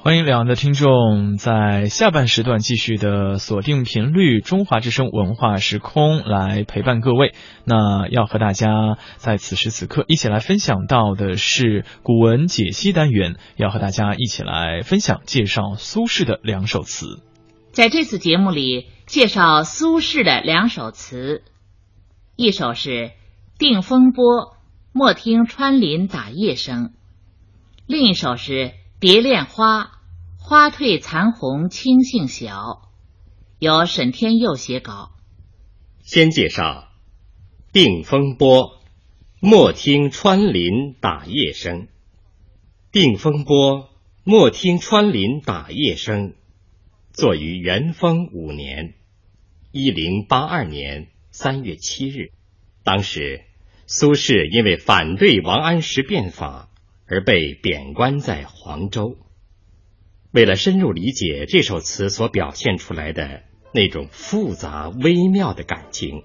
欢迎两岸的听众在下半时段继续的锁定频率中华之声文化时空来陪伴各位。那要和大家在此时此刻一起来分享到的是古文解析单元，要和大家一起来分享介绍苏轼的两首词。在这次节目里，介绍苏轼的两首词，一首是《定风波》，莫听穿林打叶声；另一首是《蝶恋花》。花褪残红青杏小，由沈天佑写稿。先介绍《定风波》，莫听穿林打叶声。《定风波》，莫听穿林打叶声，作于元丰五年（一零八二年）三月七日。当时，苏轼因为反对王安石变法而被贬官在黄州。为了深入理解这首词所表现出来的那种复杂微妙的感情，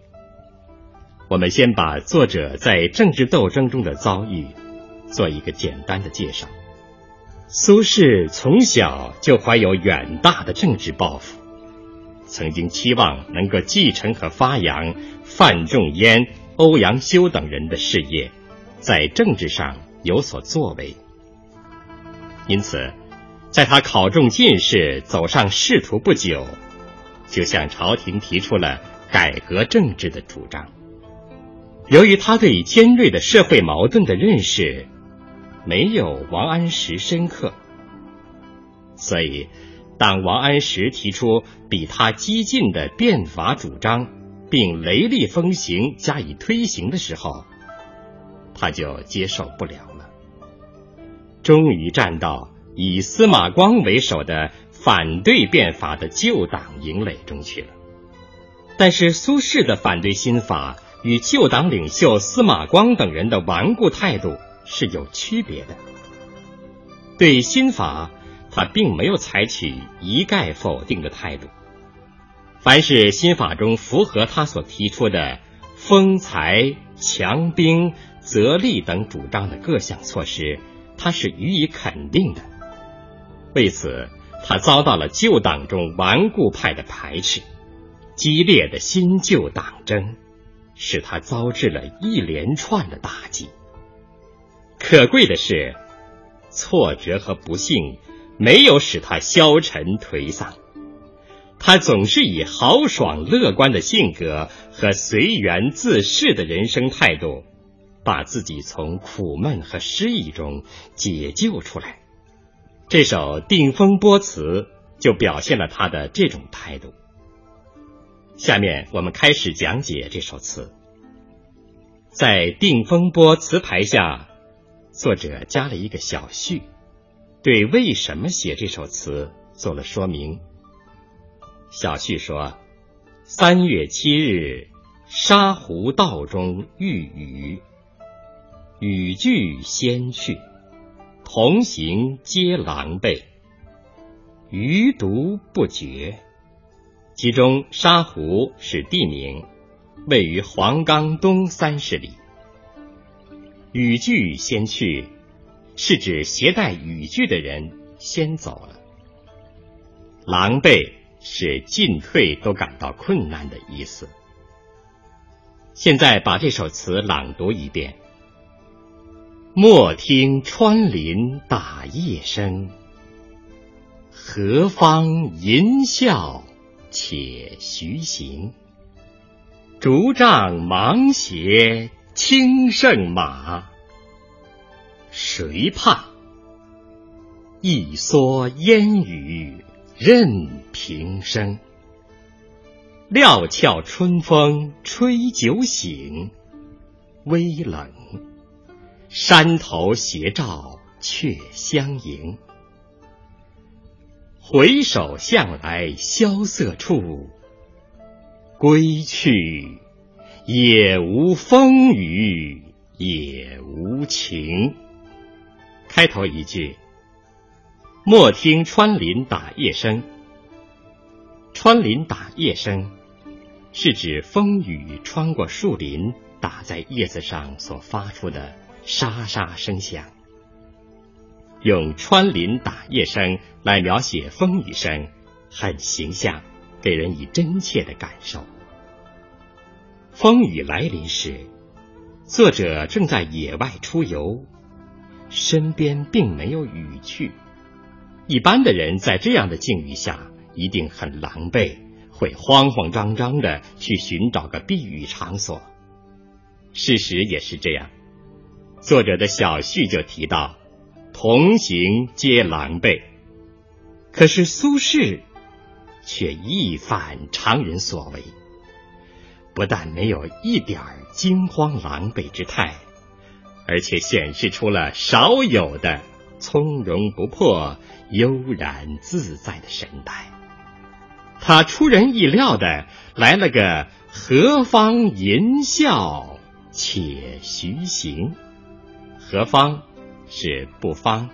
我们先把作者在政治斗争中的遭遇做一个简单的介绍。苏轼从小就怀有远大的政治抱负，曾经期望能够继承和发扬范仲淹、欧阳修等人的事业，在政治上有所作为，因此。在他考中进士、走上仕途不久，就向朝廷提出了改革政治的主张。由于他对尖锐的社会矛盾的认识没有王安石深刻，所以当王安石提出比他激进的变法主张，并雷厉风行加以推行的时候，他就接受不了，终于站到。以司马光为首的反对变法的旧党营垒中去了，但是苏轼的反对新法与旧党领袖司马光等人的顽固态度是有区别的。对新法，他并没有采取一概否定的态度，凡是新法中符合他所提出的封财、强兵、择利等主张的各项措施，他是予以肯定的。为此，他遭到了旧党中顽固派的排斥，激烈的新旧党争使他遭致了一连串的打击。可贵的是，挫折和不幸没有使他消沉颓丧，他总是以豪爽乐观的性格和随缘自适的人生态度，把自己从苦闷和失意中解救出来。这首《定风波》词就表现了他的这种态度。下面我们开始讲解这首词。在《定风波》词牌下，作者加了一个小序，对为什么写这首词做了说明。小序说：“三月七日，沙湖道中遇雨，雨具先去。”同行皆狼狈，余独不觉。其中沙湖是地名，位于黄冈东三十里。雨具先去，是指携带雨具的人先走了。狼狈是进退都感到困难的意思。现在把这首词朗读一遍。莫听穿林打叶声，何方吟啸且徐行。竹杖芒鞋轻胜马，谁怕？一蓑烟雨任平生。料峭春风吹酒醒，微冷。山头斜照却相迎，回首向来萧瑟处，归去，也无风雨也无晴。开头一句，莫听穿林打叶声。穿林打叶声，是指风雨穿过树林打在叶子上所发出的。沙沙声响，用穿林打叶声来描写风雨声，很形象，给人以真切的感受。风雨来临时，作者正在野外出游，身边并没有雨具。一般的人在这样的境遇下，一定很狼狈，会慌慌张张的去寻找个避雨场所。事实也是这样。作者的小序就提到。同行皆狼狈，可是苏轼却一反常人所为，不但没有一点惊慌狼狈之态，而且显示出了少有的从容不迫、悠然自在的神态。他出人意料的来了个“何方吟啸且徐行”，何方？是不方，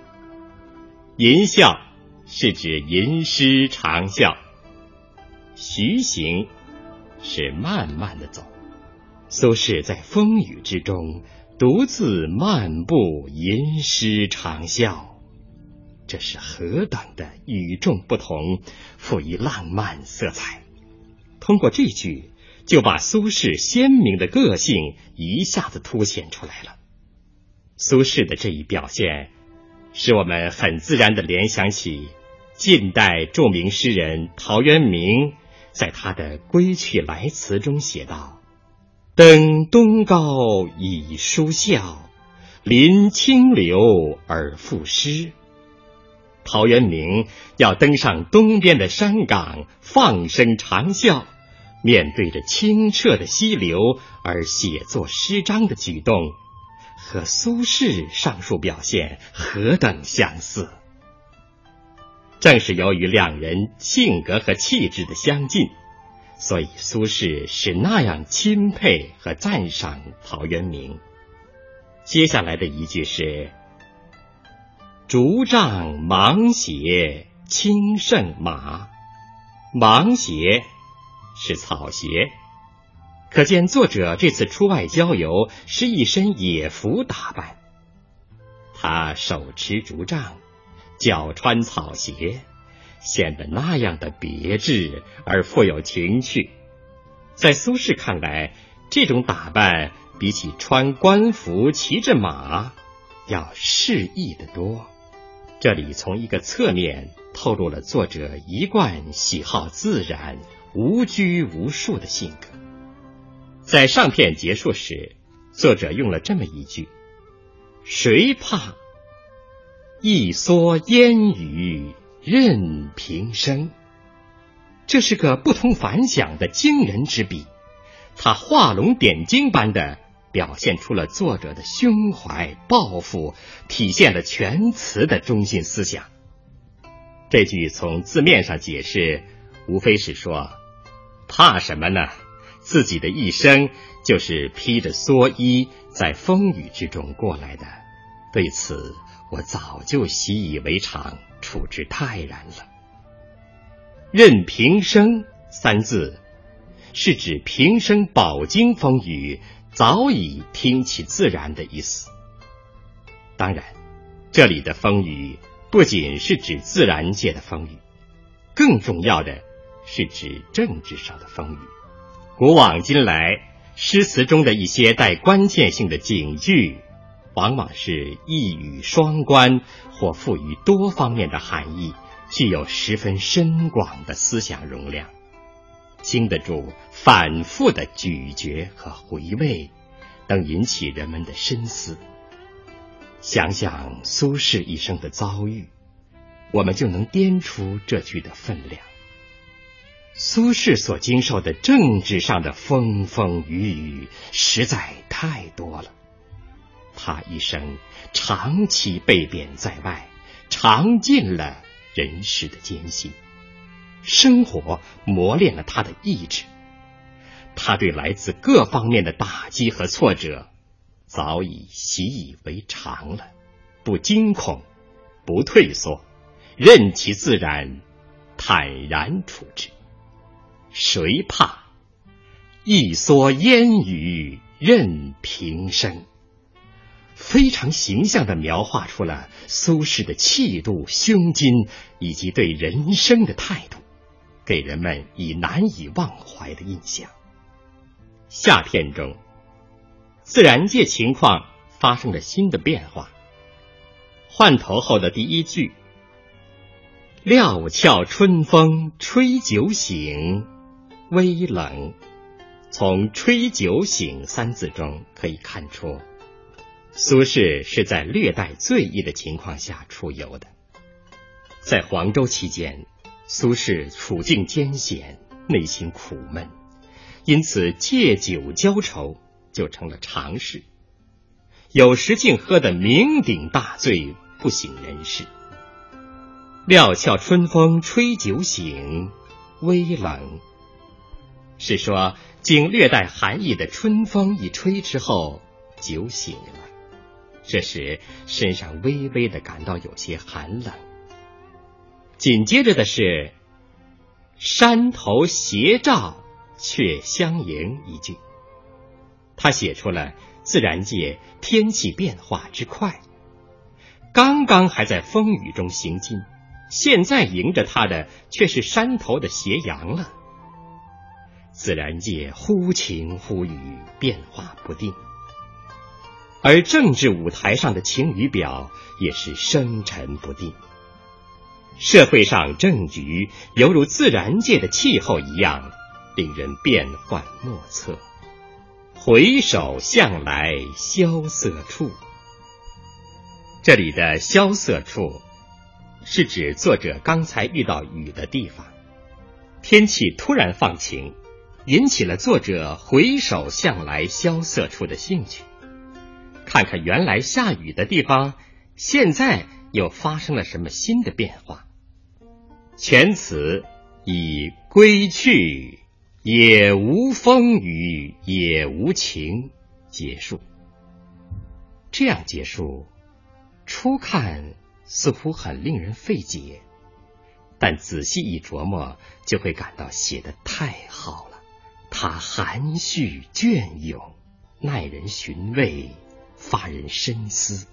吟啸是指吟诗长啸，徐行是慢慢的走。苏轼在风雨之中独自漫步吟诗长啸，这是何等的与众不同，富于浪漫色彩。通过这句，就把苏轼鲜明的个性一下子凸显出来了。苏轼的这一表现，使我们很自然的联想起近代著名诗人陶渊明在他的《归去来辞》中写道：“登东皋以书啸，临清流而赋诗。”陶渊明要登上东边的山岗，放声长啸，面对着清澈的溪流而写作诗章的举动。和苏轼上述表现何等相似！正是由于两人性格和气质的相近，所以苏轼是那样钦佩和赞赏陶渊明。接下来的一句是：“竹杖芒鞋轻胜马。”芒鞋是草鞋。可见作者这次出外郊游是一身野服打扮，他手持竹杖，脚穿草鞋，显得那样的别致而富有情趣。在苏轼看来，这种打扮比起穿官服、骑着马要适意的多。这里从一个侧面透露了作者一贯喜好自然、无拘无束的性格。在上片结束时，作者用了这么一句：“谁怕？一蓑烟雨任平生。”这是个不同凡响的惊人之笔，它画龙点睛般的表现出了作者的胸怀抱负，体现了全词的中心思想。这句从字面上解释，无非是说：“怕什么呢？”自己的一生就是披着蓑衣在风雨之中过来的，对此我早就习以为常，处之泰然了。任平生三字是指平生饱经风雨，早已听其自然的意思。当然，这里的风雨不仅是指自然界的风雨，更重要的是指政治上的风雨。古往今来，诗词中的一些带关键性的警句，往往是一语双关或赋予多方面的含义，具有十分深广的思想容量，经得住反复的咀嚼和回味，能引起人们的深思。想想苏轼一生的遭遇，我们就能掂出这句的分量。苏轼所经受的政治上的风风雨雨实在太多了，他一生长期被贬在外，尝尽了人世的艰辛，生活磨练了他的意志，他对来自各方面的打击和挫折早已习以为常了，不惊恐，不退缩，任其自然，坦然处之。谁怕？一蓑烟雨任平生。非常形象地描画出了苏轼的气度、胸襟以及对人生的态度，给人们以难以忘怀的印象。下片中，自然界情况发生了新的变化。换头后的第一句“料峭春风吹酒醒，微冷”，从“吹酒醒”三字中可以看出，苏轼是在略带醉意的情况下出游的。在黄州期间，苏轼处境艰险，内心苦闷。因此，借酒浇愁就成了常事。有时竟喝得酩酊大醉，不省人事。料峭春风吹酒醒，微冷。是说，经略带寒意的春风一吹之后，酒醒了。这时身上微微的感到有些寒冷。紧接着的是山头斜照。却相迎一句，他写出了自然界天气变化之快。刚刚还在风雨中行进，现在迎着他的却是山头的斜阳了。自然界忽晴忽雨，变化不定，而政治舞台上的晴雨表也是生沉不定。社会上政局犹如自然界的气候一样。令人变幻莫测，回首向来萧瑟处。这里的萧瑟处，是指作者刚才遇到雨的地方，天气突然放晴，引起了作者回首向来萧瑟处的兴趣，看看原来下雨的地方，现在又发生了什么新的变化。全词以归去。也无风雨也无晴，结束。这样结束，初看似乎很令人费解，但仔细一琢磨，就会感到写的太好。它含蓄隽永，耐人寻味，发人深思。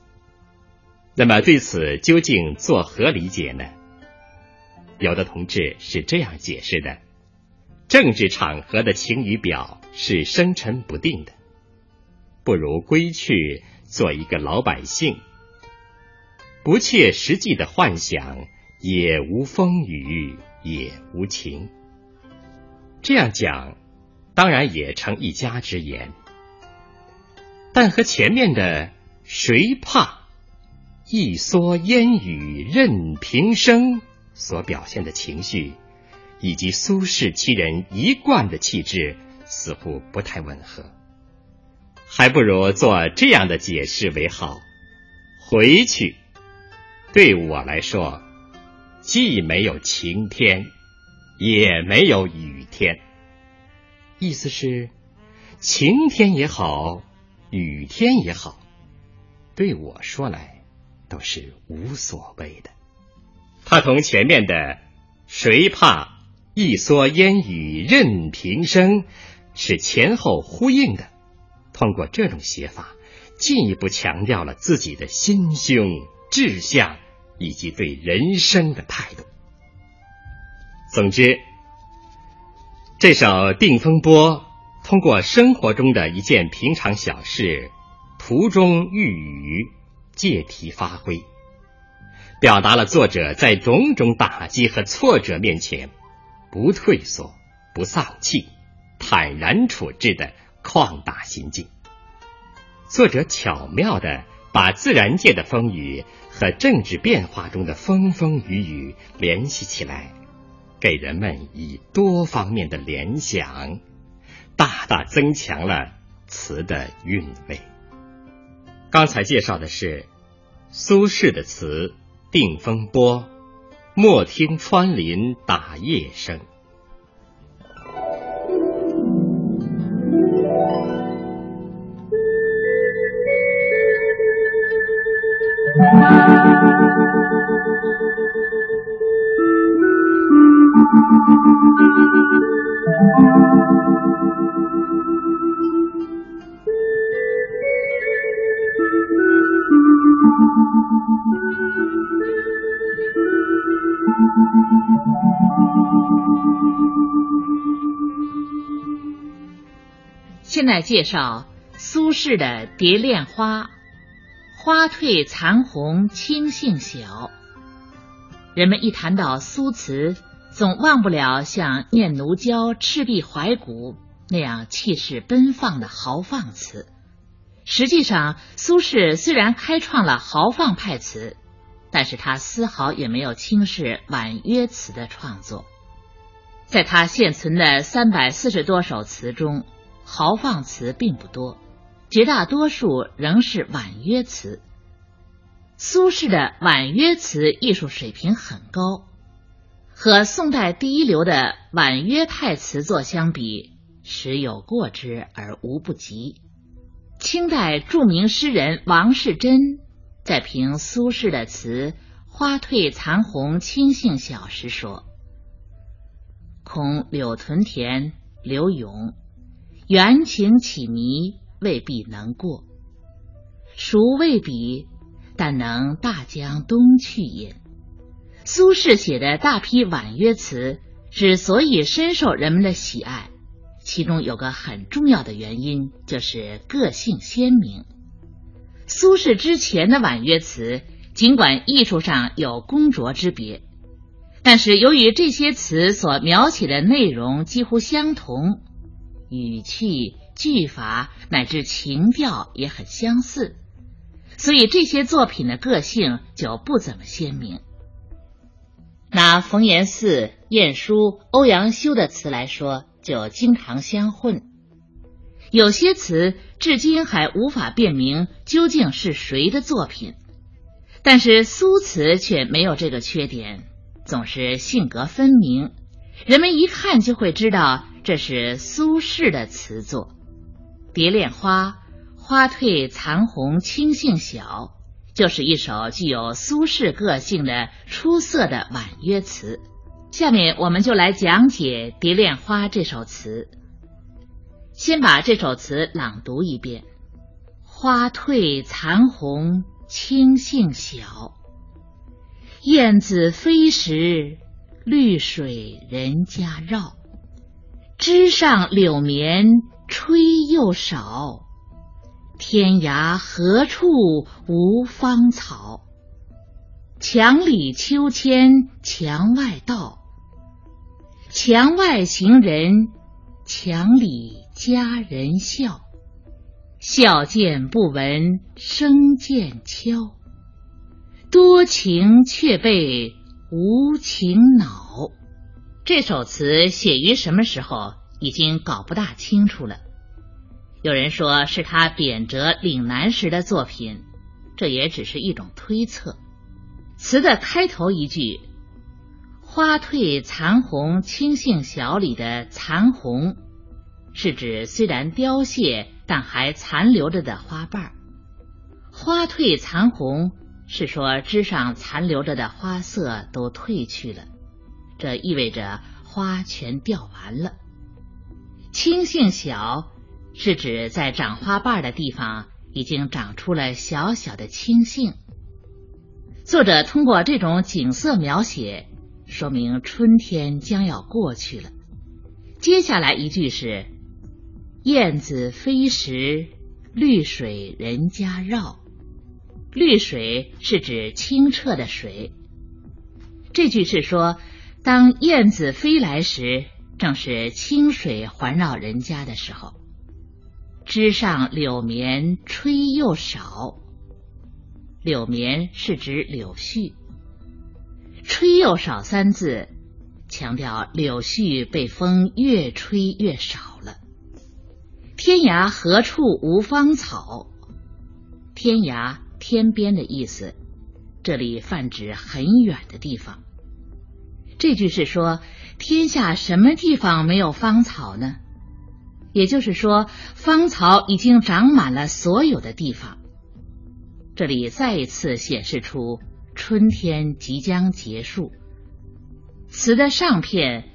那么对此究竟作何理解呢？有的同志是这样解释的。政治场合的晴雨表是生沉不定的，不如归去做一个老百姓，不切实际的幻想，也无风雨也无晴。这样讲，当然也成一家之言，但和前面的“谁怕一蓑烟雨任平生”所表现的情绪。以及苏轼其人一贯的气质似乎不太吻合，还不如做这样的解释为好。回去，对我来说，既没有晴天，也没有雨天。意思是，晴天也好，雨天也好，对我说来都是无所谓的。他同前面的谁怕？一蓑烟雨任平生，是前后呼应的。通过这种写法，进一步强调了自己的心胸、志向以及对人生的态度。总之，这首《定风波》通过生活中的一件平常小事——途中遇雨，借题发挥，表达了作者在种种打击和挫折面前。不退缩，不丧气，坦然处置的旷达心境。作者巧妙的把自然界的风雨和政治变化中的风风雨雨联系起来，给人们以多方面的联想大大增强了词的韵味。刚才介绍的是苏轼的词定风波莫听穿林打叶声。现在介绍苏轼的蝶恋花，花褪残红青杏小。人们一谈到苏词。总忘不了像《念奴娇·赤壁怀古》那样气势奔放的豪放词。实际上，苏轼虽然开创了豪放派词，但是他丝毫也没有轻视婉约词的创作。在他现存的三百四十多首词中，豪放词并不多，绝大多数仍是婉约词。苏轼的婉约词艺术水平很高，和宋代第一流的婉约派词作相比，实有过之而无不及。清代著名诗人王士祯在评苏轼的词“花褪残红青杏小”时说：“恐柳屯田柳永缘情起迷，未必能过。孰未必？”但能大江东去也。苏轼写的大批婉约词之所以深受人们的喜爱，其中有个很重要的原因，就是个性鲜明。苏轼之前的婉约词，尽管艺术上有工拙之别，但是由于这些词所描写的内容几乎相同，语气、句法乃至情调也很相似。所以这些作品的个性就不怎么鲜明。拿冯延巳、晏殊、欧阳修的词来说，就经常相混。有些词至今还无法辨明究竟是谁的作品，但是苏词却没有这个缺点，总是性格分明，人们一看就会知道这是苏轼的词作，《蝶恋花》。花褪残红青杏小，就是一首具有苏轼个性的出色的婉约词。下面我们就来讲解《蝶恋花》这首词。先把这首词朗读一遍：花褪残红青杏小，燕子飞时，绿水人家绕。枝上柳绵吹又少。天涯何处无芳草？墙里秋千墙外道，墙外行人，墙里佳人笑。笑渐不闻声渐悄，多情却被无情恼。这首词写于什么时候，已经搞不大清楚了。有人说是他贬谪岭南时的作品，这也只是一种推测。词的开头一句“花褪残红青杏小”里的“残红”，是指虽然凋谢但还残留着的花瓣；“花褪残红”是说枝上残留着的花色都褪去了，这意味着花全掉完了。青杏小。是指在长花瓣的地方已经长出了小小的青杏。作者通过这种景色描写，说明春天将要过去了。接下来一句是“燕子飞时，绿水人家绕”。绿水是指清澈的水。这句是说，当燕子飞来时，正是清水环绕人家的时候。枝上柳绵吹又少，柳绵是指柳絮，吹又少三字强调柳絮被风越吹越少了。天涯何处无芳草？天涯天边的意思，这里泛指很远的地方。这句是说天下什么地方没有芳草呢？也就是说，芳草已经长满了所有的地方。这里再一次显示出春天即将结束。词的上片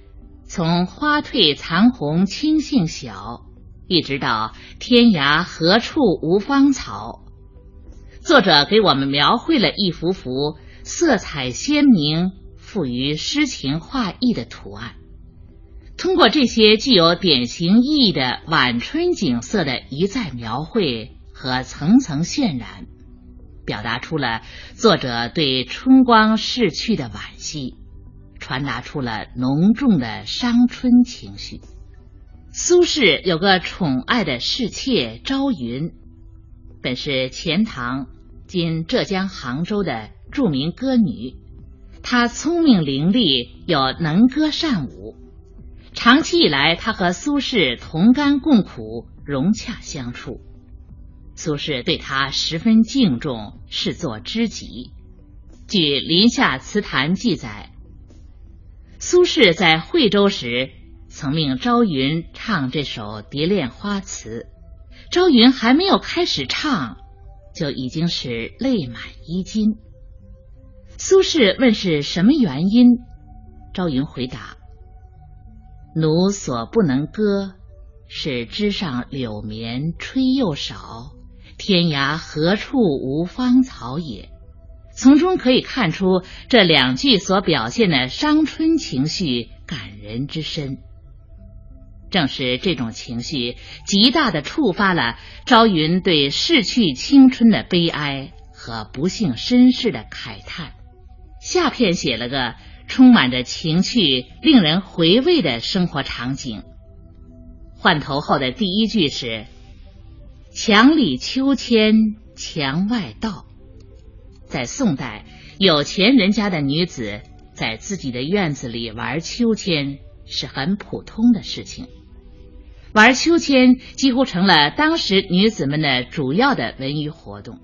从“花褪残红青杏小”一直到“天涯何处无芳草”，作者给我们描绘了一幅幅色彩鲜明、富于诗情画意的图案。通过这些具有典型意义的晚春景色的一再描绘和层层渲染，表达出了作者对春光逝去的惋惜，传达出了浓重的伤春情绪。苏轼有个宠爱的侍妾朝云，本是钱塘（今浙江杭州）的著名歌女，她聪明伶俐，又能歌善舞。长期以来，他和苏轼同甘共苦，融洽相处。苏轼对他十分敬重，视作知己。据《林下词坛》记载，苏轼在惠州时，曾命朝云唱这首《蝶恋花》词。朝云还没有开始唱，就已经是泪满衣襟。苏轼问是什么原因，朝云回答。奴所不能歌，是枝上柳绵吹又少，天涯何处无芳草也。从中可以看出这两句所表现的伤春情绪感人之深。正是这种情绪，极大的触发了朝云对逝去青春的悲哀和不幸身世的慨叹。下片写了个。充满着情趣、令人回味的生活场景。换头后的第一句是“墙里秋千墙外道”。在宋代，有钱人家的女子在自己的院子里玩秋千是很普通的事情，玩秋千几乎成了当时女子们的主要的文娱活动。